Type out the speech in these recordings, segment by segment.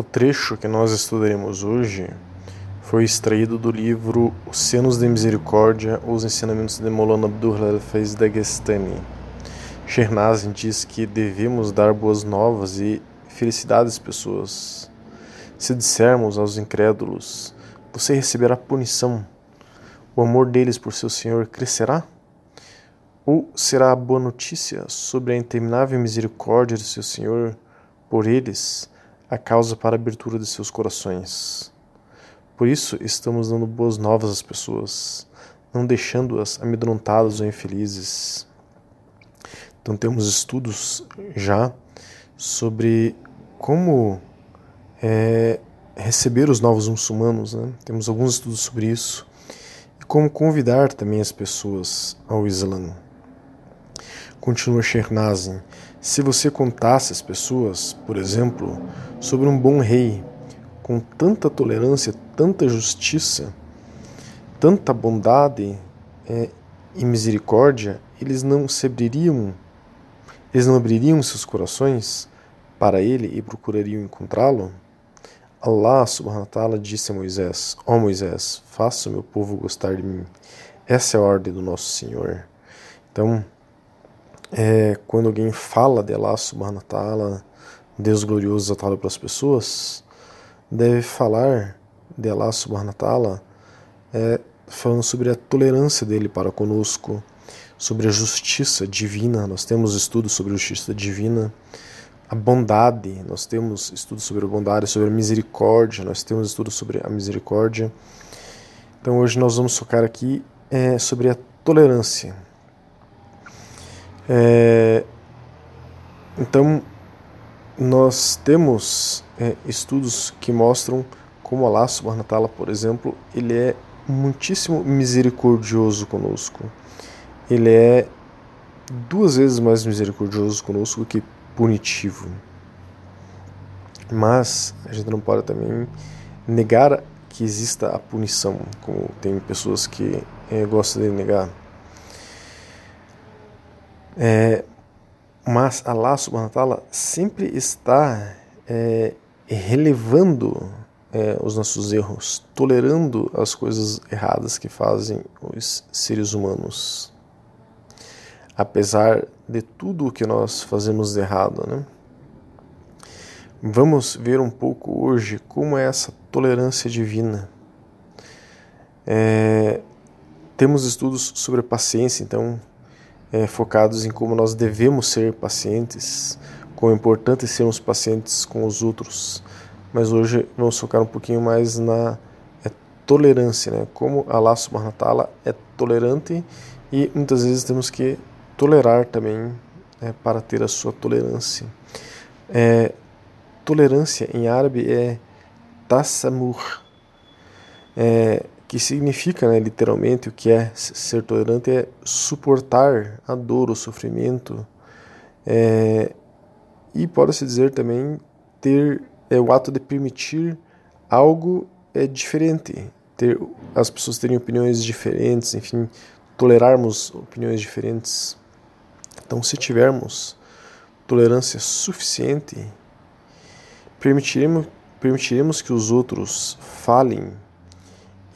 O trecho que nós estudaremos hoje foi extraído do livro Oceanos de Misericórdia, os ensinamentos de Molana Abdullah al-Faiz Dagestani. Shernazin diz que devemos dar boas novas e felicidades às pessoas. Se dissermos aos incrédulos, você receberá punição, o amor deles por seu Senhor crescerá? Ou será a boa notícia sobre a interminável misericórdia de seu Senhor por eles? A causa para a abertura de seus corações. Por isso, estamos dando boas novas às pessoas, não deixando-as amedrontadas ou infelizes. Então, temos estudos já sobre como é, receber os novos muçulmanos, né? temos alguns estudos sobre isso, e como convidar também as pessoas ao Islã. Continua Shernazin. Se você contasse às pessoas, por exemplo, sobre um bom rei, com tanta tolerância, tanta justiça, tanta bondade é, e misericórdia, eles não se abririam, eles não abririam seus corações para ele e procurariam encontrá-lo? Allah subhanahu wa ta'ala disse a Moisés: Ó oh Moisés, faça o meu povo gostar de mim. Essa é a ordem do nosso Senhor. Então, é, quando alguém fala de Allah subhanahu ta'ala, Deus glorioso exaltado para as pessoas, deve falar de Allah subhanahu ta'ala é, falando sobre a tolerância dele para conosco, sobre a justiça divina, nós temos estudos sobre a justiça divina, a bondade, nós temos estudos sobre a bondade, sobre a misericórdia, nós temos estudos sobre a misericórdia. Então hoje nós vamos focar aqui é, sobre a tolerância. É, então, nós temos é, estudos que mostram como Allah subhanahu wa por exemplo, ele é muitíssimo misericordioso conosco. Ele é duas vezes mais misericordioso conosco que punitivo. Mas a gente não pode também negar que exista a punição, como tem pessoas que é, gostam de negar. É, mas Allah subhanahu wa sempre está é, relevando é, os nossos erros, tolerando as coisas erradas que fazem os seres humanos. Apesar de tudo o que nós fazemos de errado, né? Vamos ver um pouco hoje como é essa tolerância divina. É, temos estudos sobre a paciência, então é, focados em como nós devemos ser pacientes, é importante sermos pacientes com os outros. Mas hoje vamos focar um pouquinho mais na é, tolerância, né? Como Allah subhanahu wa ta'ala é tolerante e muitas vezes temos que tolerar também é, para ter a sua tolerância. É, tolerância em árabe é tassamur. É, que significa, né, literalmente, o que é ser tolerante é suportar a dor, o sofrimento, é, e pode-se dizer também ter é, o ato de permitir algo é diferente, ter as pessoas terem opiniões diferentes, enfim, tolerarmos opiniões diferentes. Então, se tivermos tolerância suficiente, permitiremos, permitiremos que os outros falem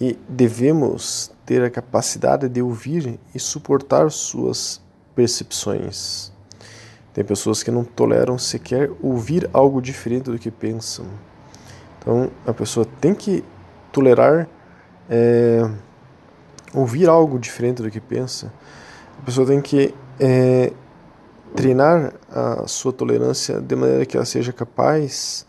e devemos ter a capacidade de ouvir e suportar suas percepções. Tem pessoas que não toleram sequer ouvir algo diferente do que pensam. Então a pessoa tem que tolerar é, ouvir algo diferente do que pensa. A pessoa tem que é, treinar a sua tolerância de maneira que ela seja capaz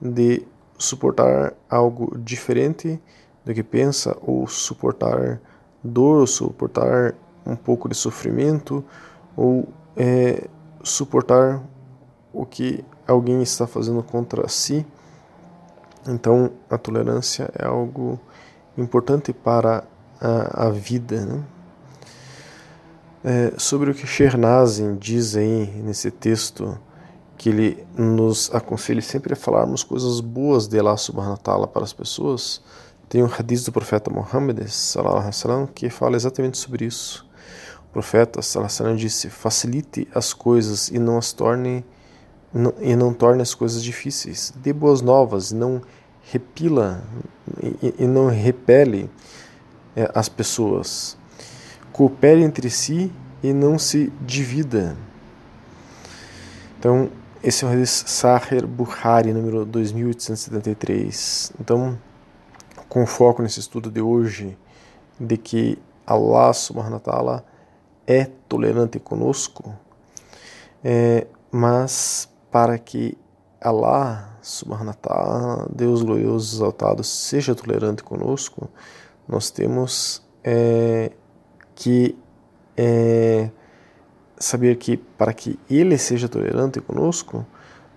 de suportar algo diferente do que pensa, ou suportar dor, ou suportar um pouco de sofrimento, ou é, suportar o que alguém está fazendo contra si. Então, a tolerância é algo importante para a, a vida. Né? É, sobre o que Shernazin diz aí nesse texto, que ele nos aconselha sempre a falarmos coisas boas de Allah subhanahu wa ta'ala para as pessoas, tem um hadith do profeta Muhammad sallam, que fala exatamente sobre isso. O profeta sallam, disse: facilite as coisas e não as torne e não torne as coisas difíceis. Dê boas novas, não repila e, e não repele é, as pessoas. Coopere entre si e não se divida. Então, esse é o hadith Sahir Bukhari, número 2873. Então, com foco nesse estudo de hoje, de que Allah subhanahu wa ta'ala é tolerante conosco, é, mas para que Allah subhanahu wa ta'ala, Deus glorioso exaltado, seja tolerante conosco, nós temos é, que é, saber que para que Ele seja tolerante conosco,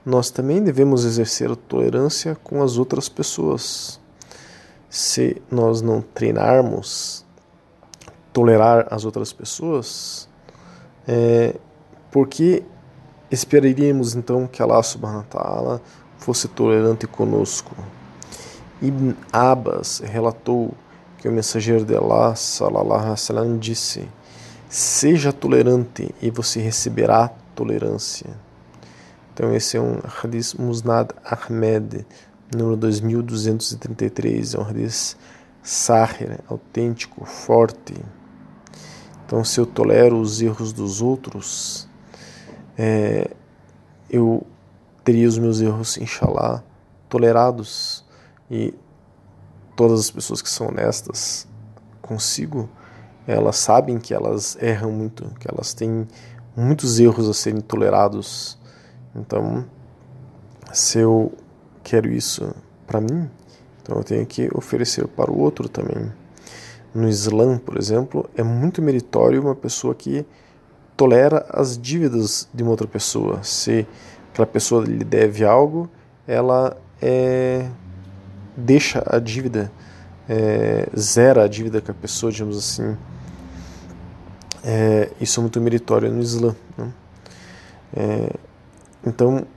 nós também devemos exercer a tolerância com as outras pessoas. Se nós não treinarmos tolerar as outras pessoas, é, porque esperaríamos então que Allah subhanahu wa ta'ala fosse tolerante conosco. Ibn Abbas relatou que o mensageiro de Allah sallallahu alaihi disse: Seja tolerante e você receberá tolerância. Então esse é um hadith Musnad Ahmed, número 2233, é um hadith sahir, autêntico, forte. Então se eu tolero os erros dos outros, é, eu teria os meus erros, inshallah, tolerados e todas as pessoas que são honestas consigo elas sabem que elas erram muito, que elas têm muitos erros a serem tolerados. Então, se eu quero isso para mim, então eu tenho que oferecer para o outro também. No Islã, por exemplo, é muito meritório uma pessoa que tolera as dívidas de uma outra pessoa. Se aquela pessoa lhe deve algo, ela é, deixa a dívida, é, zera a dívida com a pessoa, digamos assim. É, isso é muito meritório no Islã. Né? É, então,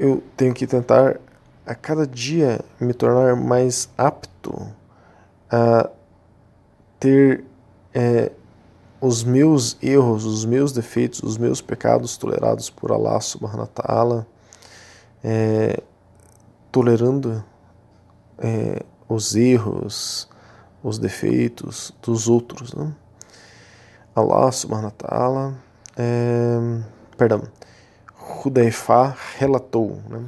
eu tenho que tentar a cada dia me tornar mais apto a ter é, os meus erros, os meus defeitos, os meus pecados tolerados por Allah subhanahu wa ta'ala, é, tolerando é, os erros, os defeitos dos outros. Né? Allah subhanahu wa ta'ala, é, perdão, Hudayfa relatou, né?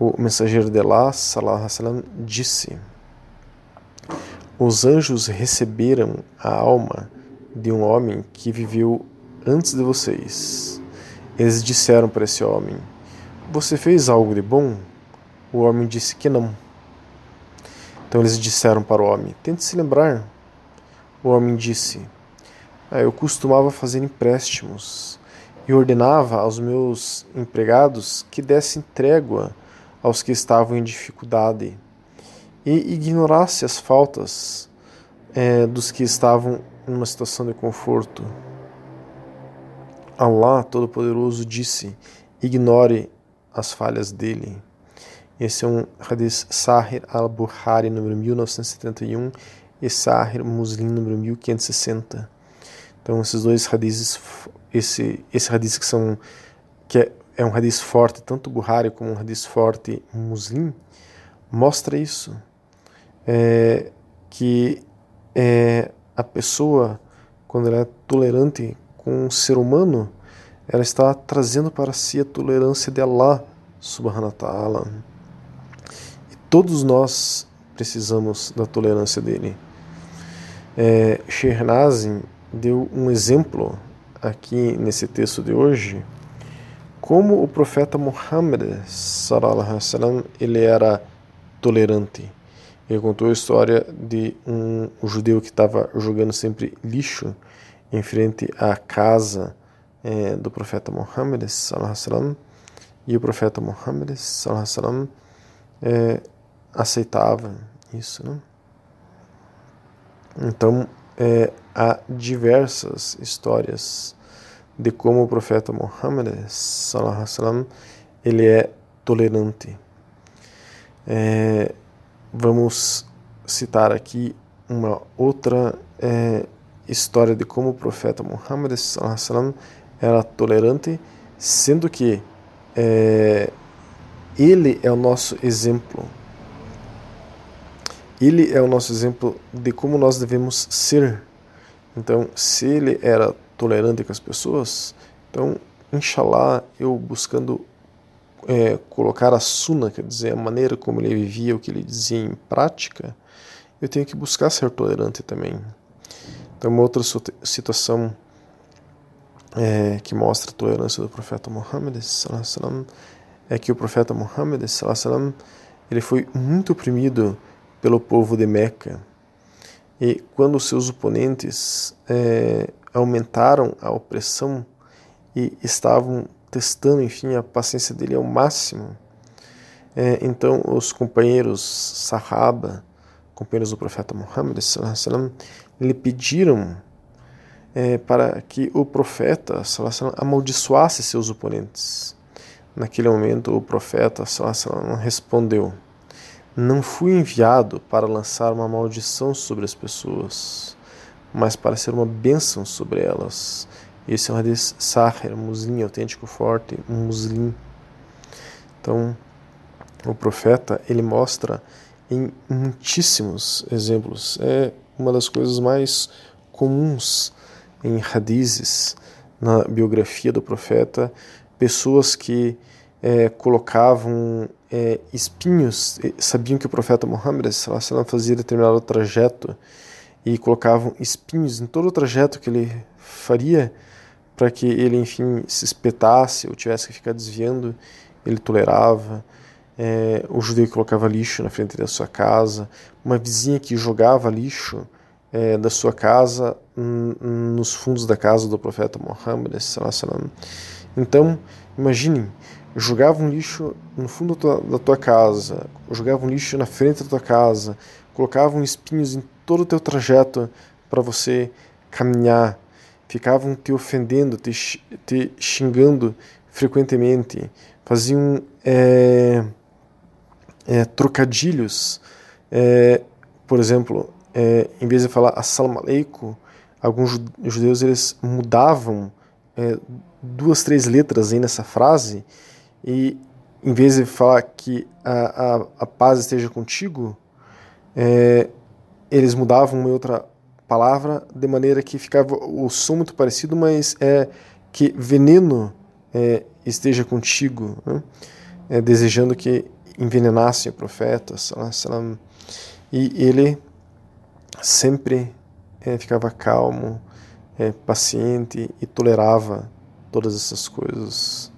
o mensageiro de Allah, alaihi disse, os anjos receberam a alma de um homem que viveu antes de vocês. Eles disseram para esse homem, você fez algo de bom? O homem disse que não. Então eles disseram para o homem, tente se lembrar. O homem disse, é, eu costumava fazer empréstimos e ordenava aos meus empregados que dessem trégua aos que estavam em dificuldade e ignorasse as faltas é, dos que estavam em uma situação de conforto. Allah Todo-Poderoso disse: ignore as falhas dele. Esse é um hadith Sahir al-Bukhari, número 1971, e Sahir Muslim, número 1560. Então esses dois hadiths, esse esse hadith que são que é, é um hadith forte, tanto Buhari como um hadith forte Muslim, mostra isso, é, que é, a pessoa quando ela é tolerante com um ser humano, ela está trazendo para si a tolerância de Allah subhanahu wa ta'ala. E todos nós precisamos da tolerância dele. É, Shernazin deu um exemplo aqui nesse texto de hoje como o profeta Muhammad sallam, ele era tolerante. Ele contou a história de um, judeu que estava jogando sempre lixo em frente à casa é, do profeta Muhammad sallam, e o profeta Muhammad sallam, é, aceitava isso. Né? Então, é, há diversas histórias de como o profeta Muhammad sallam, ele é tolerante. É, vamos citar aqui uma outra é, história de como o profeta Muhammad sallam, era tolerante sendo que é, ele é o nosso exemplo. Ele é o nosso exemplo de como nós devemos ser. Então, se ele era tolerante com as pessoas, então, inshallah, eu buscando é, colocar a suna, quer dizer, a maneira como ele vivia, o que ele dizia em prática, eu tenho que buscar ser tolerante também. Então, uma outra situação é, que mostra a tolerância do profeta Muhammad é que o profeta Muhammad ele foi muito oprimido pelo povo de Meca e quando seus oponentes é, aumentaram a opressão e estavam testando enfim a paciência dele ao máximo é, então os companheiros Sahaba companheiros do profeta Muhammad lhe pediram é, para que o profeta amaldiçoasse seus oponentes. Naquele momento, o profeta respondeu: Não fui enviado para lançar uma maldição sobre as pessoas, mas para ser uma bênção sobre elas. Esse é um hadith sahir, muslim, autêntico, forte, muslim. Então, o profeta, ele mostra em muitíssimos exemplos. É uma das coisas mais comuns em hadizes, na biografia do profeta, pessoas que é, colocavam é, espinhos, sabiam que o profeta Muhammad fazia determinado trajeto e colocavam espinhos em todo o trajeto que ele faria para que ele, enfim, se espetasse ou tivesse que ficar desviando, ele tolerava. É, o judeu que colocava lixo na frente da sua casa, uma vizinha que jogava lixo é, da sua casa nos fundos da casa do profeta Muhammad. Então, imaginem, jogavam lixo no fundo da tua casa, jogavam lixo na frente da tua casa, colocavam espinhos em todo o teu trajeto para você caminhar, ficavam te ofendendo, te, te xingando frequentemente, faziam é, é, trocadilhos. É, por exemplo, é, em vez de falar assalamu alaikum, alguns judeus eles mudavam é, duas, três letras aí nessa frase e em vez de falar que a, a, a paz esteja contigo, é, eles mudavam uma outra palavra de maneira que ficava o som muito parecido, mas é que veneno é, esteja contigo, né? é, desejando que envenenassem o profeta, salam, e ele sempre é, ficava calmo, é, paciente e tolerava todas essas coisas.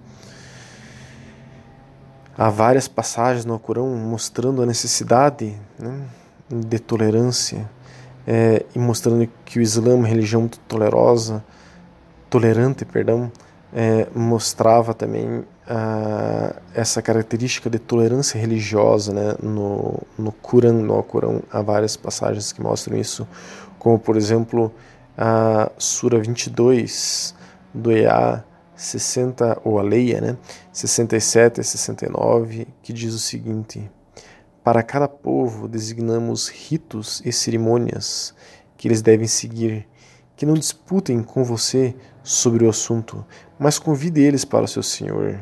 Há várias passagens no Corão mostrando a necessidade né, de tolerância é, e mostrando que o Islã é uma religião tolerosa, tolerante, perdão, é, mostrava também uh, essa característica de tolerância religiosa né, no, no Corão, no Corão há várias passagens que mostram isso, como por exemplo a Sura 22 do EA 60, ou a Leia, né, 67 a 69, que diz o seguinte: Para cada povo designamos ritos e cerimônias que eles devem seguir, que não disputem com você sobre o assunto, mas convide eles para o seu Senhor.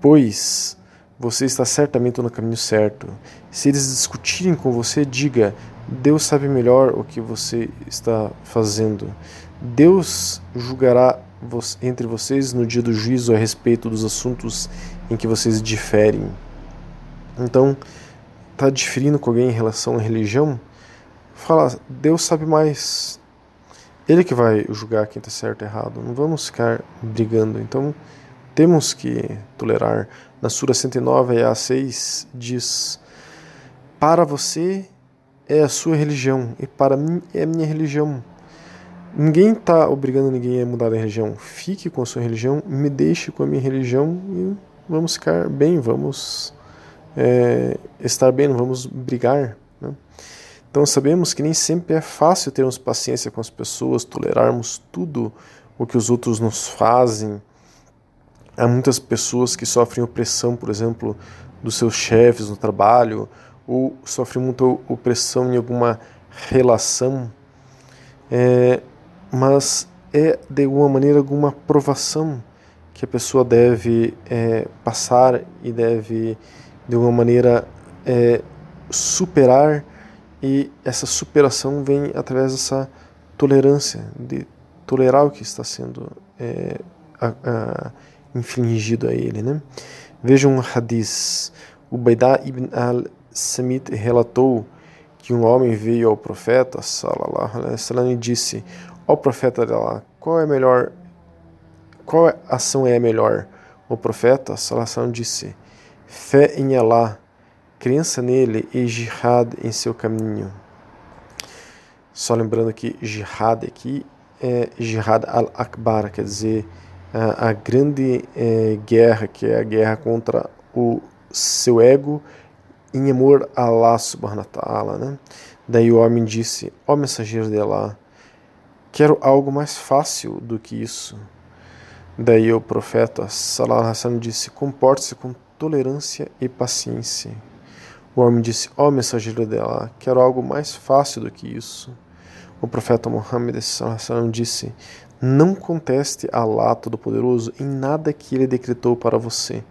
Pois você está certamente no caminho certo. Se eles discutirem com você, diga: Deus sabe melhor o que você está fazendo. Deus julgará entre vocês no dia do juízo a respeito dos assuntos em que vocês diferem. Então, está diferindo com alguém em relação à religião? Fala, Deus sabe mais. Ele que vai julgar quem está certo e errado. Não vamos ficar brigando. Então, temos que tolerar. Na Sura 109 a 6 diz: Para você é a sua religião e para mim é a minha religião. Ninguém está obrigando ninguém a mudar de religião. Fique com a sua religião, me deixe com a minha religião e vamos ficar bem, vamos é, estar bem, não vamos brigar. Né? Então sabemos que nem sempre é fácil termos paciência com as pessoas, tolerarmos tudo o que os outros nos fazem. Há muitas pessoas que sofrem opressão, por exemplo, dos seus chefes no trabalho, ou sofrem muita opressão em alguma relação, é, mas é de alguma maneira alguma provação que a pessoa deve é, passar e deve, de alguma maneira, é, superar, e essa superação vem através dessa tolerância, de tolerar o que está sendo é, a, a, infligido a ele. Né? Veja um hadith. O Baidah ibn al-Samit relatou que um homem veio ao profeta e disse: "Ó profeta de Allah, qual é melhor qual ação é melhor?" O profeta sallallahu disse: "Fé em Allah, crença nele e jihad em seu caminho." Só lembrando que jihad aqui é jihad al-akbar, quer dizer, a, a grande é, guerra, que é a guerra contra o seu ego em amor a Allah subhanahu wa ta'ala. Né? Daí o homem disse, ó oh, mensageiro de Allah, quero algo mais fácil do que isso. Daí o profeta alaihi wasallam disse, comporte-se com tolerância e paciência. O homem disse, ó oh, mensageiro de Allah, quero algo mais fácil do que isso. O profeta Muhammad sallallahu disse, não conteste Allah Todo-Poderoso em nada que ele decretou para você.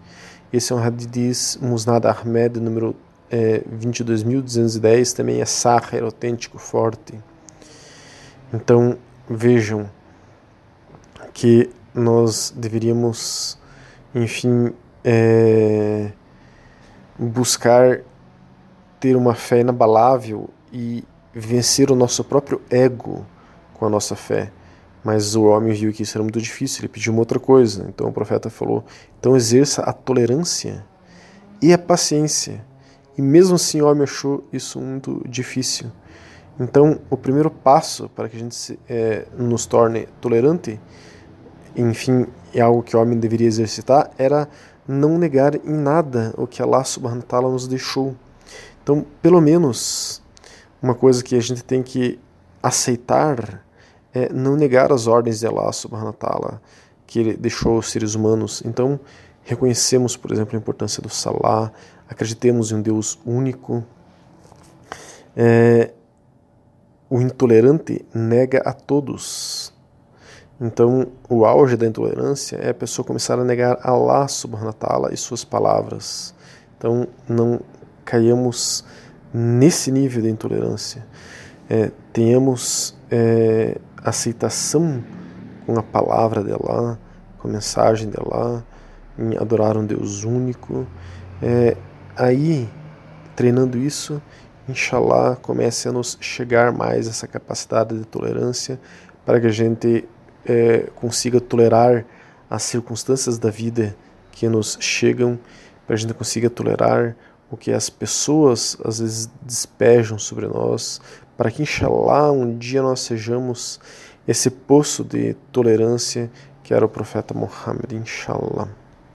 Esse é um hadith Musnad Ahmed, número é, 22.210, também é Sahar, autêntico, forte. Então, vejam que nós deveríamos, enfim, é, buscar ter uma fé inabalável e vencer o nosso próprio ego com a nossa fé. Mas o homem viu que isso era muito difícil, ele pediu uma outra coisa. Então o profeta falou: então exerça a tolerância e a paciência. E mesmo assim o homem achou isso muito difícil. Então o primeiro passo para que a gente se, é, nos torne tolerante, enfim, é algo que o homem deveria exercitar, era não negar em nada o que Allah subhanahu wa ta'ala nos deixou. Então, pelo menos, uma coisa que a gente tem que aceitar é não negar as ordens de Allah subhanahu wa ta'ala que ele deixou os seres humanos. Então, reconhecemos, por exemplo, a importância do Salah, acreditemos em um Deus único. É, o intolerante nega a todos. Então, o auge da intolerância é a pessoa começar a negar Allah subhanahu wa ta'ala e suas palavras. Então, não caiamos nesse nível de intolerância. É, tenhamos é, aceitação com a palavra de Allah, com a mensagem de Allah, em adorar um Deus único. É, aí, treinando isso, inshallah, comece a nos chegar mais essa capacidade de tolerância para que a gente é, consiga tolerar as circunstâncias da vida que nos chegam, para a gente consiga tolerar o que as pessoas às vezes despejam sobre nós, para que, inshallah, um dia nós sejamos esse poço de tolerância que era o profeta Muhammad, inshallah.